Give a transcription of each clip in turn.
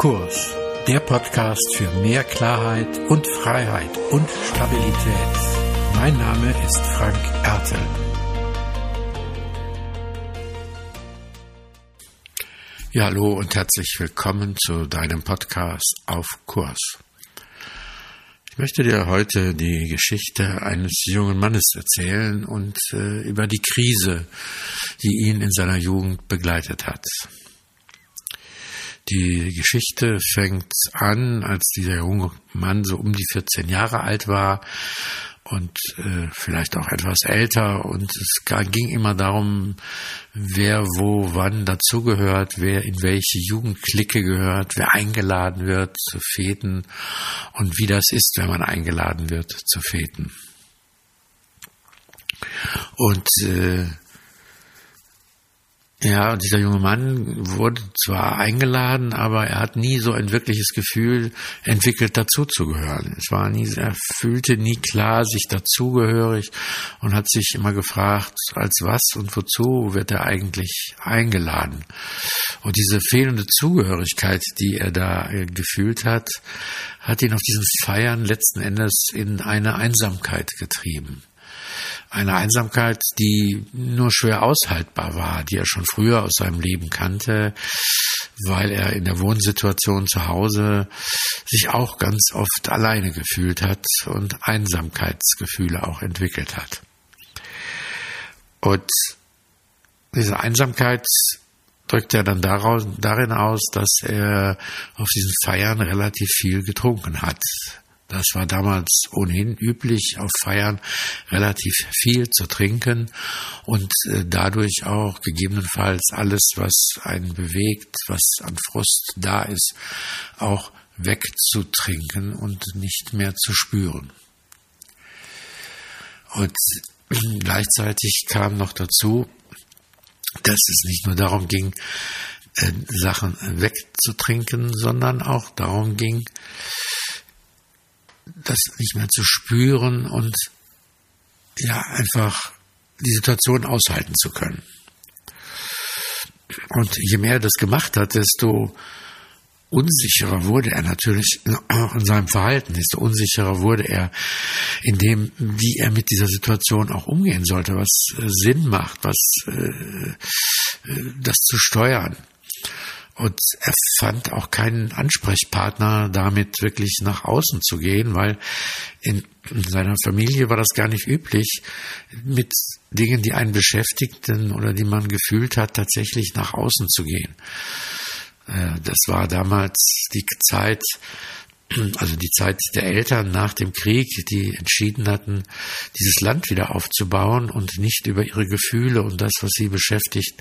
Kurs, der Podcast für mehr Klarheit und Freiheit und Stabilität. Mein Name ist Frank Ertel. Ja, hallo und herzlich willkommen zu deinem Podcast auf Kurs. Ich möchte dir heute die Geschichte eines jungen Mannes erzählen und äh, über die Krise, die ihn in seiner Jugend begleitet hat. Die Geschichte fängt an, als dieser junge Mann so um die 14 Jahre alt war und äh, vielleicht auch etwas älter. Und es ging immer darum, wer wo wann dazugehört, wer in welche Jugendklicke gehört, wer eingeladen wird zu Feten und wie das ist, wenn man eingeladen wird zu Feten. Und äh, ja, dieser junge Mann wurde zwar eingeladen, aber er hat nie so ein wirkliches Gefühl entwickelt, dazuzugehören. Es war nie, er fühlte nie klar sich dazugehörig und hat sich immer gefragt, als was und wozu wird er eigentlich eingeladen? Und diese fehlende Zugehörigkeit, die er da äh, gefühlt hat, hat ihn auf diesen Feiern letzten Endes in eine Einsamkeit getrieben eine Einsamkeit, die nur schwer aushaltbar war, die er schon früher aus seinem Leben kannte, weil er in der Wohnsituation zu Hause sich auch ganz oft alleine gefühlt hat und Einsamkeitsgefühle auch entwickelt hat. Und diese Einsamkeit drückt er dann daraus, darin aus, dass er auf diesen Feiern relativ viel getrunken hat. Das war damals ohnehin üblich, auf Feiern relativ viel zu trinken und äh, dadurch auch gegebenenfalls alles, was einen bewegt, was an Frust da ist, auch wegzutrinken und nicht mehr zu spüren. Und gleichzeitig kam noch dazu, dass es nicht nur darum ging, äh, Sachen wegzutrinken, sondern auch darum ging, das nicht mehr zu spüren und ja, einfach die Situation aushalten zu können. Und je mehr er das gemacht hat, desto unsicherer wurde er natürlich auch in seinem Verhalten, desto unsicherer wurde er in dem, wie er mit dieser Situation auch umgehen sollte, was äh, Sinn macht, was äh, äh das zu steuern. Und er fand auch keinen Ansprechpartner, damit wirklich nach außen zu gehen, weil in, seiner Familie war das gar nicht üblich, mit Dingen, die einen beschäftigten oder die man gefühlt hat, tatsächlich nach außen zu gehen. Äh, das war damals die Zeit, also die Zeit der Eltern nach dem Krieg, die entschieden hatten, dieses Land wieder aufzubauen und nicht über ihre Gefühle und das, was sie beschäftigt,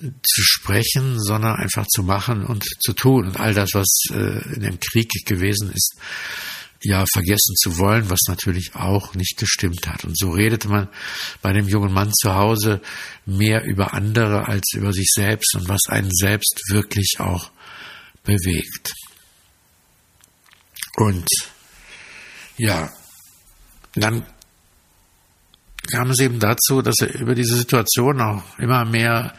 zu sprechen, sondern einfach zu machen und zu tun. Und all das, was äh, in dem Krieg gewesen ist, ja vergessen zu wollen, was natürlich auch nicht gestimmt hat. Und so redete man bei dem jungen Mann zu Hause mehr über andere als über sich selbst und was einen selbst wirklich auch bewegt. Und ja, dann kam es eben dazu, dass er über diese Situation auch immer mehr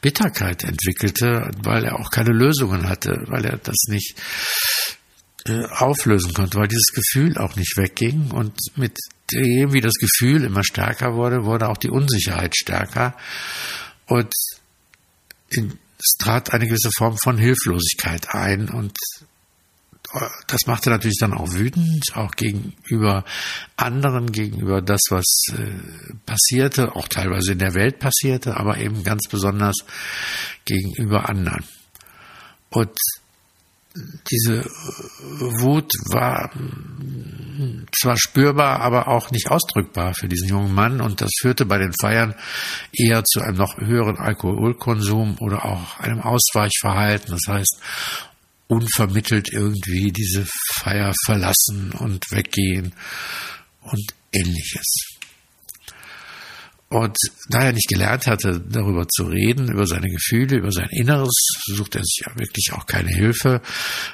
Bitterkeit entwickelte, weil er auch keine Lösungen hatte, weil er das nicht äh, auflösen konnte, weil dieses Gefühl auch nicht wegging. Und mit dem, wie das Gefühl immer stärker wurde, wurde auch die Unsicherheit stärker. Und es trat eine gewisse Form von Hilflosigkeit ein und das machte natürlich dann auch wütend, auch gegenüber anderen, gegenüber das, was äh, passierte, auch teilweise in der Welt passierte, aber eben ganz besonders gegenüber anderen. Und diese Wut war hm, zwar spürbar, aber auch nicht ausdrückbar für diesen jungen Mann und das führte bei den Feiern eher zu einem noch höheren Alkoholkonsum oder auch einem Ausweichverhalten. Das heißt, unvermittelt irgendwie diese Feier verlassen und weggehen und ähnliches. Und da er nicht gelernt hatte, darüber zu reden, über seine Gefühle, über sein Inneres, suchte er sich ja wirklich auch keine Hilfe.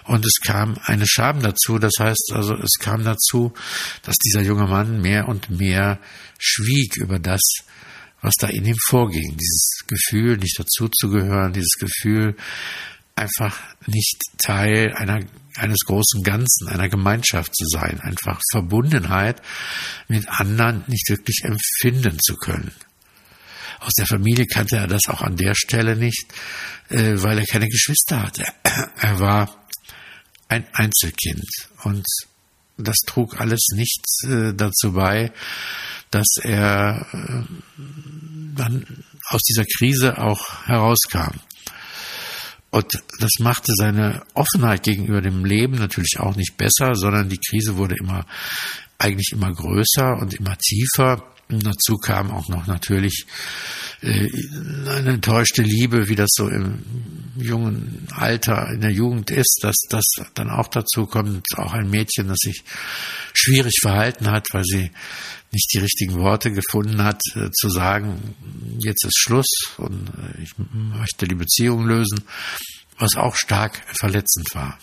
Und es kam eine Scham dazu. Das heißt also, es kam dazu, dass dieser junge Mann mehr und mehr schwieg über das, was da in ihm vorging. Dieses Gefühl, nicht dazuzugehören, dieses Gefühl, einfach nicht Teil einer, eines großen Ganzen, einer Gemeinschaft zu sein, einfach Verbundenheit mit anderen nicht wirklich empfinden zu können. Aus der Familie kannte er das auch an der Stelle nicht, äh, weil er keine Geschwister hatte. Er war ein Einzelkind und das trug alles nicht äh, dazu bei, dass er äh, dann aus dieser Krise auch herauskam. Und das machte seine Offenheit gegenüber dem Leben natürlich auch nicht besser, sondern die Krise wurde immer, eigentlich immer größer und immer tiefer. Und dazu kam auch noch natürlich eine enttäuschte Liebe, wie das so im jungen Alter, in der Jugend ist, dass das dann auch dazu kommt, auch ein Mädchen, das sich schwierig verhalten hat, weil sie nicht die richtigen Worte gefunden hat, äh, zu sagen, jetzt ist Schluss und äh, ich möchte die Beziehung lösen, was auch stark verletzend war.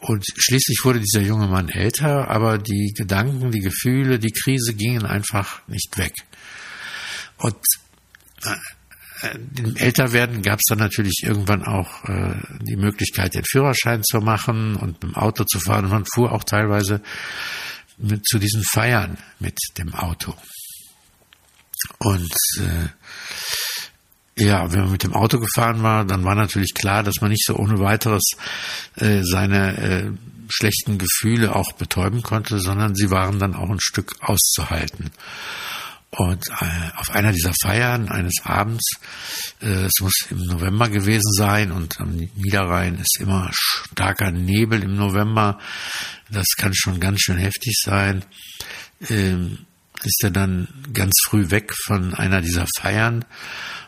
Und schließlich wurde dieser junge Mann älter, aber die Gedanken, die Gefühle, die Krise gingen einfach nicht weg. Und äh, im Älterwerden gab es dann natürlich irgendwann auch äh, die Möglichkeit, den Führerschein zu machen und mit dem Auto zu fahren. Und man fuhr auch teilweise mit, zu diesen Feiern mit dem Auto. Und äh, ja, wenn man mit dem Auto gefahren war, dann war natürlich klar, dass man nicht so ohne weiteres äh, seine äh, schlechten Gefühle auch betäuben konnte, sondern sie waren dann auch ein Stück auszuhalten. Und äh, auf einer dieser Feiern eines Abends, äh, es muss im November gewesen sein und am Niederrhein ist immer starker Nebel im November, das kann schon ganz schön heftig sein, äh, ist er dann ganz früh weg von einer dieser Feiern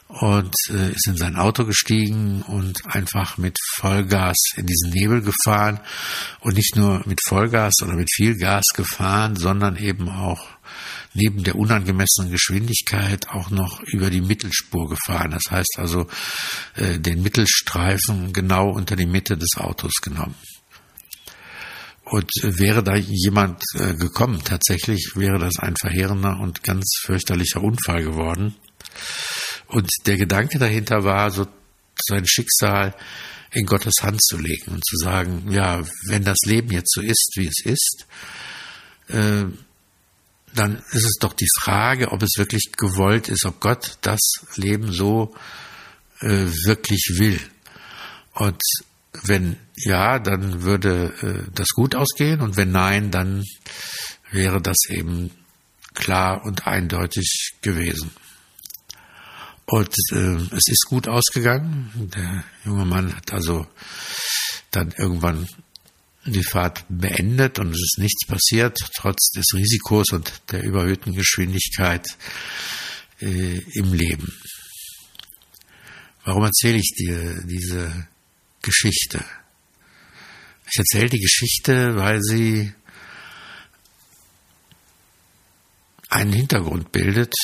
und äh, ist in sein Auto gestiegen und einfach mit Vollgas in diesen Nebel gefahren. Und nicht nur mit Vollgas oder mit viel Gas gefahren, sondern eben auch neben der unangemessenen Geschwindigkeit auch noch über die Mittelspur gefahren. Das heißt also äh, den Mittelstreifen genau unter die Mitte des Autos genommen. Und äh, wäre da jemand äh, gekommen, tatsächlich wäre das ein verheerender und ganz fürchterlicher Unfall geworden. Und der Gedanke dahinter war, so sein Schicksal in Gottes Hand zu legen und zu sagen, ja, wenn das Leben jetzt so ist, wie es ist, äh, dann ist es doch die Frage, ob es wirklich gewollt ist, ob Gott das Leben so äh, wirklich will. Und wenn ja, dann würde äh, das gut ausgehen und wenn nein, dann wäre das eben klar und eindeutig gewesen. Und äh, es ist gut ausgegangen. Der junge Mann hat also dann irgendwann die Fahrt beendet und es ist nichts passiert, trotz des Risikos und der überhöhten Geschwindigkeit äh, im Leben. Warum erzähle ich dir diese Geschichte? Ich erzähle die Geschichte, weil sie einen Hintergrund bildet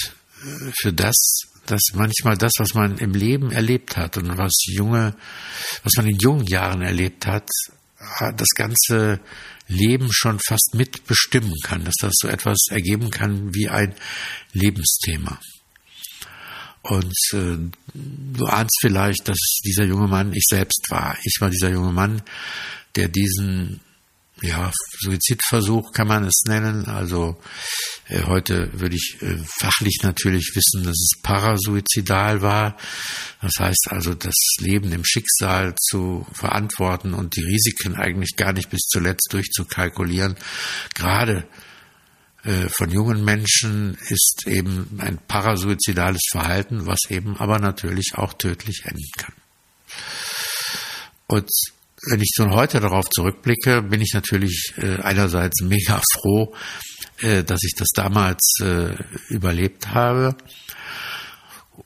äh, für das, dass manchmal das, was man im Leben erlebt hat und was junge, was man in jungen Jahren erlebt hat, das ganze Leben schon fast mitbestimmen kann, dass das so etwas ergeben kann wie ein Lebensthema. Und äh, du ahnst vielleicht, dass dieser junge Mann ich selbst war. Ich war dieser junge Mann, der diesen ja, Suizidversuch kann man es nennen. Also äh, heute würde ich äh, fachlich natürlich wissen, dass es parasuizidal war. Das heißt also, das Leben im Schicksal zu verantworten und die Risiken eigentlich gar nicht bis zuletzt durchzukalkulieren. Gerade äh, von jungen Menschen ist eben ein parasuizidales Verhalten, was eben aber natürlich auch tödlich enden kann. Und wenn ich so heute darauf zurückblicke, bin ich natürlich äh, einerseits mega froh, äh, dass ich das damals äh, überlebt habe.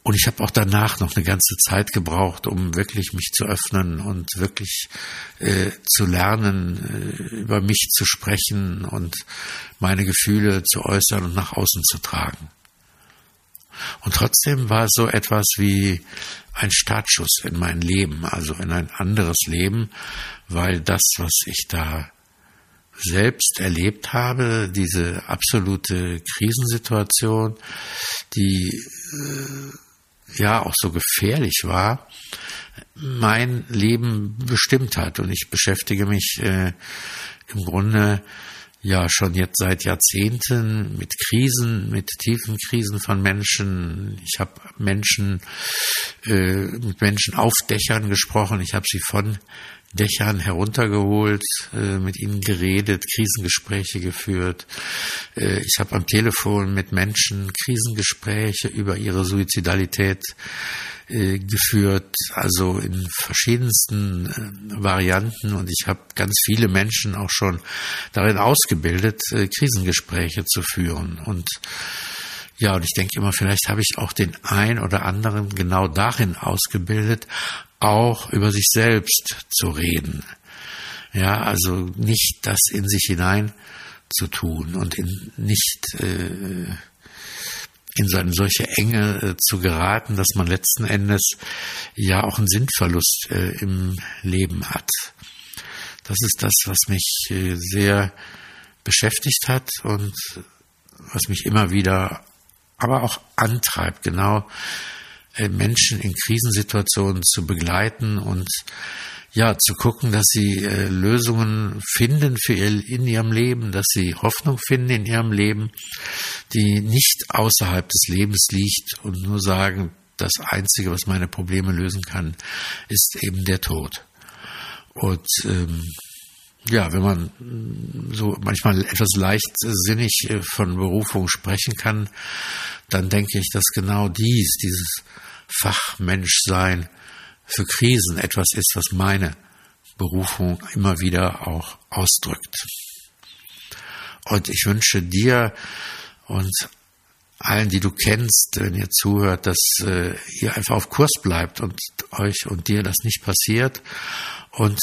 Und ich habe auch danach noch eine ganze Zeit gebraucht, um wirklich mich zu öffnen und wirklich äh, zu lernen, äh, über mich zu sprechen und meine Gefühle zu äußern und nach außen zu tragen. Und trotzdem war es so etwas wie ein Startschuss in mein Leben, also in ein anderes Leben, weil das, was ich da selbst erlebt habe, diese absolute Krisensituation, die äh, ja auch so gefährlich war, mein Leben bestimmt hat. Und ich beschäftige mich äh, im Grunde ja schon jetzt seit Jahrzehnten mit Krisen, mit tiefen Krisen von Menschen. Ich habe Menschen äh, mit Menschen auf Dächern gesprochen. Ich habe sie von Dächern heruntergeholt, äh, mit ihnen geredet, Krisengespräche geführt. Äh, ich habe am Telefon mit Menschen Krisengespräche über ihre Suizidalität äh, geführt, also in verschiedensten äh, Varianten. Und ich habe ganz viele Menschen auch schon darin ausgebildet, äh, Krisengespräche zu führen. Und ja, und ich denke immer, vielleicht habe ich auch den ein oder anderen genau darin ausgebildet, auch über sich selbst zu reden. Ja, also nicht das in sich hinein zu tun und in, nicht äh, in so eine solche Enge äh, zu geraten, dass man letzten Endes ja auch einen Sinnverlust äh, im Leben hat. Das ist das, was mich äh, sehr beschäftigt hat und was mich immer wieder aber auch antreibt, genau Menschen in Krisensituationen zu begleiten und ja, zu gucken, dass sie äh, Lösungen finden für ihr, in ihrem Leben, dass sie Hoffnung finden in ihrem Leben, die nicht außerhalb des Lebens liegt und nur sagen, das Einzige, was meine Probleme lösen kann, ist eben der Tod. Und ähm, ja, wenn man so manchmal etwas leichtsinnig äh, von Berufung sprechen kann, dann denke ich, dass genau dies, dieses Fachmenschsein für Krisen etwas ist, was meine Berufung immer wieder auch ausdrückt. Und ich wünsche dir und allen, die du kennst, wenn ihr zuhört, dass äh, ihr einfach auf Kurs bleibt und euch und dir das nicht passiert und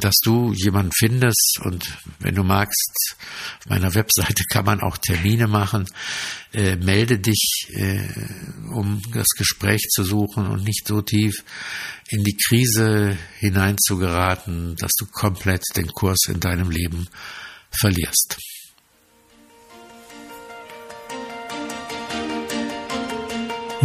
dass du jemanden findest und wenn du magst, auf meiner Webseite kann man auch Termine machen, äh, melde dich, äh, um das Gespräch zu suchen und nicht so tief in die Krise hineinzugeraten, dass du komplett den Kurs in deinem Leben verlierst.